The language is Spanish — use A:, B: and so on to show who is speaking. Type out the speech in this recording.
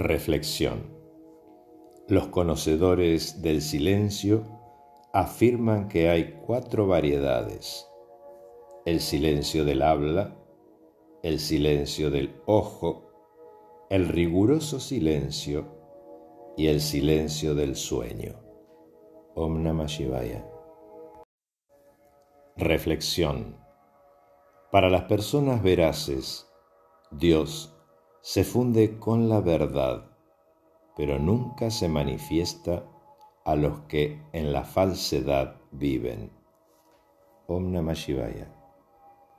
A: Reflexión. Los conocedores del silencio afirman que hay cuatro variedades. El silencio del habla, el silencio del ojo, el riguroso silencio y el silencio del sueño. Om Namah Shivaya. Reflexión. Para las personas veraces, Dios se funde con la verdad, pero nunca se manifiesta a los que en la falsedad viven. Om Namah Shivaya.